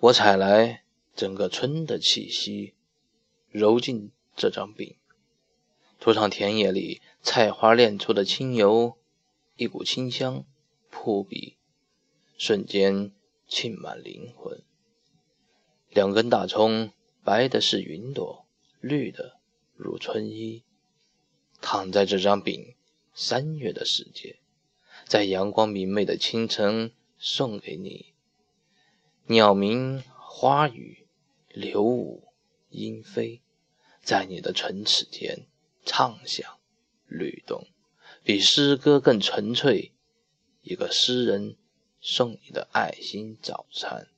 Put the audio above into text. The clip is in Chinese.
我采来整个春的气息，揉进这张饼，涂上田野里菜花炼出的清油，一股清香扑鼻，瞬间沁满灵魂。两根大葱，白的是云朵，绿的如春衣，躺在这张饼，三月的世界，在阳光明媚的清晨送给你。鸟鸣花语，柳舞莺飞，在你的唇齿间畅想律动，比诗歌更纯粹。一个诗人送你的爱心早餐。